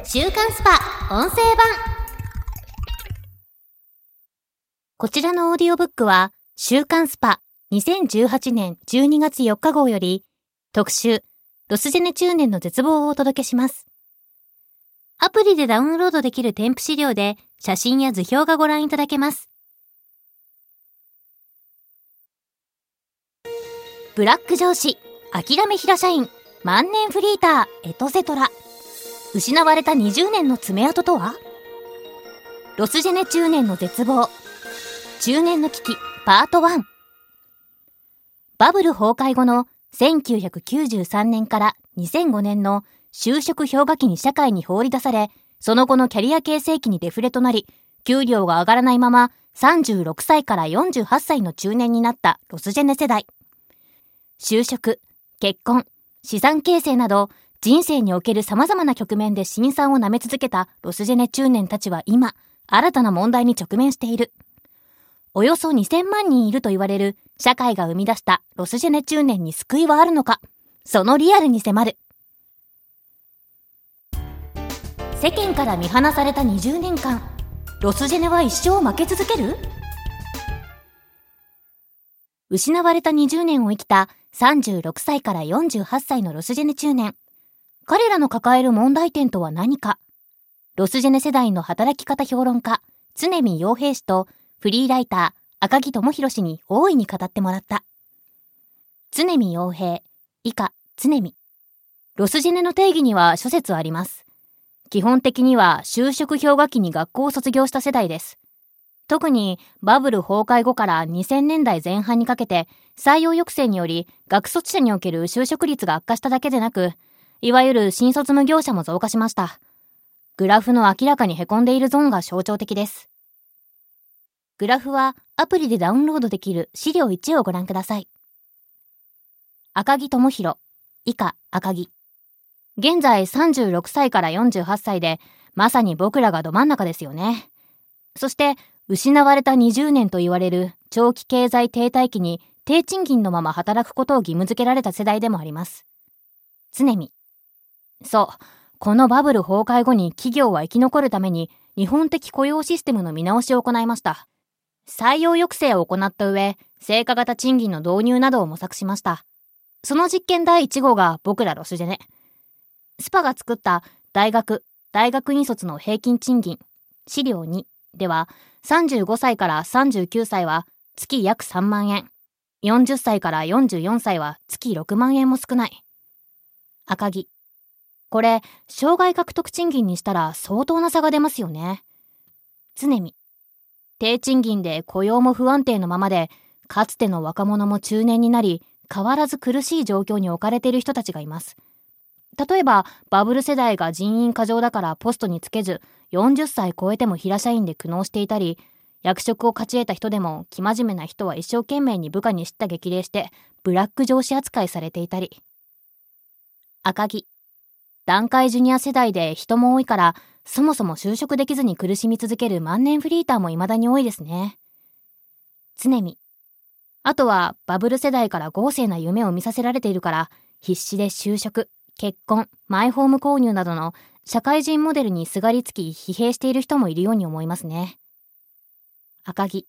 週刊スパ音声版こちらのオーディオブックは週刊スパ2018年12月4日号より特集ロスジェネ中年の絶望をお届けします。アプリでダウンロードできる添付資料で写真や図表がご覧いただけます。ブラック上司、諦め平社員、万年フリーター、エトセトラ。失われた20年の爪痕とは？ロスジェネ中年の絶望。中年の危機、パート1。バブル崩壊後の1993年から2005年の就職氷河期に社会に放り出され、その後のキャリア形成期にデフレとなり、給料が上がらないまま36歳から48歳の中年になったロスジェネ世代。就職、結婚、資産形成など、人生における様々な局面で辛酸を舐め続けたロスジェネ中年たちは今、新たな問題に直面している。およそ2000万人いると言われる社会が生み出したロスジェネ中年に救いはあるのか、そのリアルに迫る。世間から見放された20年間、ロスジェネは一生負け続ける？失われた20年を生きた36歳から48歳のロスジェネ中年。彼らの抱える問題点とは何かロスジェネ世代の働き方評論家、常見洋平氏とフリーライター、赤木智博氏に大いに語ってもらった。常見洋平、以下、常見。ロスジェネの定義には諸説あります。基本的には就職氷河期に学校を卒業した世代です。特にバブル崩壊後から2000年代前半にかけて採用抑制により学卒者における就職率が悪化しただけでなく、いわゆる新卒無業者も増加しました。グラフの明らかに凹んでいるゾーンが象徴的です。グラフはアプリでダウンロードできる資料1をご覧ください。赤木智弘、以下赤木。現在36歳から48歳で、まさに僕らがど真ん中ですよね。そして失われた20年と言われる長期経済停滞期に低賃金のまま働くことを義務付けられた世代でもあります。常に。そう、このバブル崩壊後に企業は生き残るために日本的雇用システムの見直しを行いました。採用抑制を行った上、成果型賃金の導入などを模索しました。その実験第1号が僕らロスジェネ。スパが作った大学、大学院卒の平均賃金、資料2では、35歳から39歳は月約3万円。40歳から44歳は月6万円も少ない。赤木。これ、障害獲得賃金にしたら相当な差が出ますよね。常に。低賃金で雇用も不安定のままで、かつての若者も中年になり、変わらず苦しい状況に置かれている人たちがいます。例えば、バブル世代が人員過剰だからポストにつけず、40歳超えても平社員で苦悩していたり、役職を勝ち得た人でも、生真面目な人は一生懸命に部下に叱咤激励して、ブラック上司扱いされていたり。赤木。段階ジュニア世代で人も多いから、そもそも就職できずに苦しみ続ける万年フリーターも未だに多いですね。常に。あとは、バブル世代から豪勢な夢を見させられているから、必死で就職、結婚、マイホーム購入などの社会人モデルにすがりつき疲弊している人もいるように思いますね。赤木。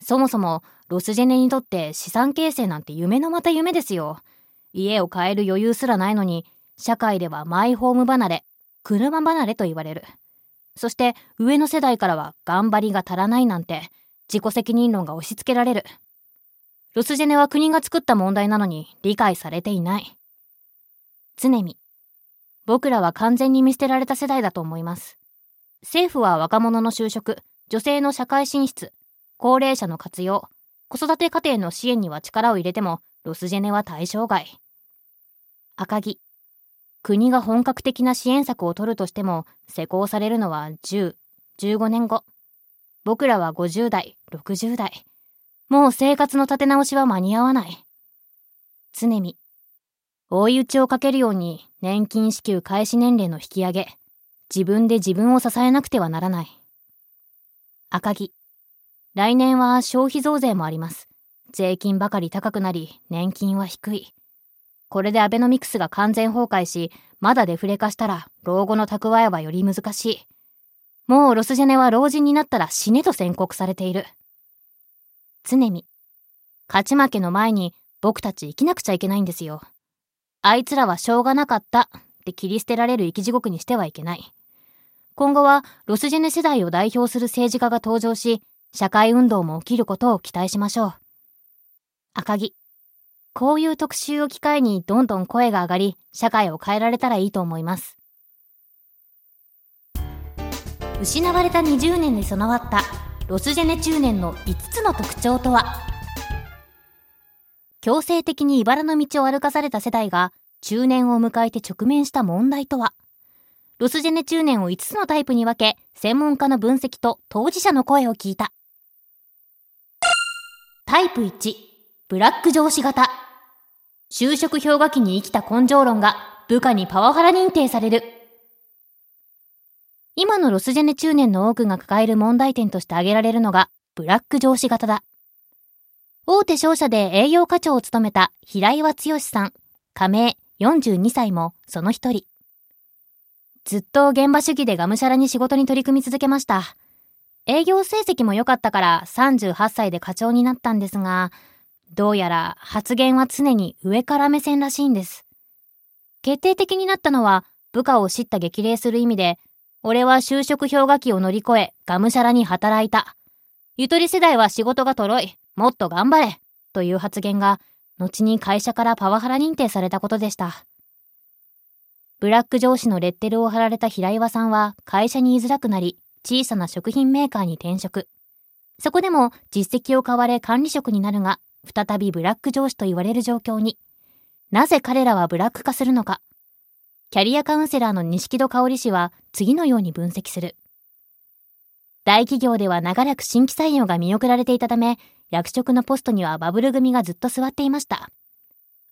そもそもロスジェネにとって資産形成なんて夢のまた夢ですよ。家を買える余裕すらないのに、社会ではマイホーム離れ、車離れと言われる。そして上の世代からは頑張りが足らないなんて自己責任論が押し付けられる。ロスジェネは国が作った問題なのに理解されていない。常に。僕らは完全に見捨てられた世代だと思います。政府は若者の就職、女性の社会進出、高齢者の活用、子育て家庭の支援には力を入れても、ロスジェネは対象外。赤木。国が本格的な支援策を取るとしても、施行されるのは10、15年後。僕らは50代、60代。もう生活の立て直しは間に合わない。常に。追い打ちをかけるように年金支給開始年齢の引き上げ、自分で自分を支えなくてはならない。赤木。来年は消費増税もあります。税金ばかり高くなり、年金は低い。これでアベノミクスが完全崩壊し、まだデフレ化したら、老後の蓄えはより難しい。もうロスジェネは老人になったら死ねと宣告されている。常に、勝ち負けの前に僕たち生きなくちゃいけないんですよ。あいつらはしょうがなかったって切り捨てられる生き地獄にしてはいけない。今後はロスジェネ世代を代表する政治家が登場し、社会運動も起きることを期待しましょう。赤木。こういう特集を機会にどんどん声が上がり、社会を変えられたらいいと思います。失われた20年に備わったロスジェネ中年の5つの特徴とは？強制的に茨の道を歩かされた世代が中年を迎えて直面した問題とは？ロスジェネ中年を5つのタイプに分け、専門家の分析と当事者の声を聞いた。タイプ1、ブラック上司型。就職氷河期に生きた根性論が部下にパワハラ認定される。今のロスジェネ中年の多くが抱える問題点として挙げられるのが、ブラック上司型だ。大手商社で営業課長を務めた平岩剛さん、加盟42歳もその一人。ずっと現場主義でがむしゃらに仕事に取り組み続けました。営業成績も良かったから38歳で課長になったんですが、どうやら発言は常に上から目線らしいんです。決定的になったのは部下を叱咤激励する意味で、俺は就職氷河期を乗り越え、がむしゃらに働いた。ゆとり世代は仕事がとろい。もっと頑張れ。という発言が、後に会社からパワハラ認定されたことでした。ブラック上司のレッテルを貼られた平岩さんは会社に居づらくなり、小さな食品メーカーに転職。そこでも実績を買われ管理職になるが、再びブラック上司と言われる状況に。なぜ彼らはブラック化するのか。キャリアカウンセラーの錦戸香織氏は次のように分析する。大企業では長らく新規採用が見送られていたため、役職のポストにはバブル組がずっと座っていました。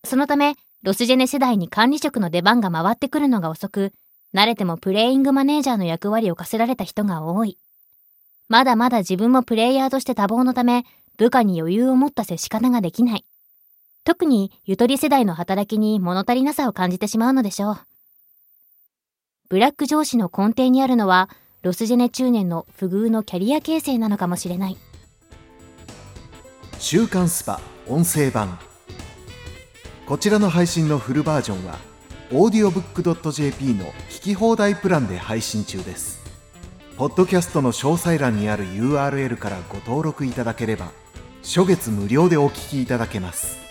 そのため、ロスジェネ世代に管理職の出番が回ってくるのが遅く、慣れてもプレイングマネージャーの役割を課せられた人が多い。まだまだ自分もプレイヤーとして多忙のため、部下に余裕を持った接し方ができない。特にゆとり世代の働きに物足りなさを感じてしまうのでしょう。ブラック上司の根底にあるのは、ロスジェネ中年の不遇のキャリア形成なのかもしれない。週刊スパ音声版こちらの配信のフルバージョンは audiobook.jp の聞き放題プランで配信中ですポッドキャストの詳細欄にある URL からご登録いただければ初月無料でお聴きいただけます。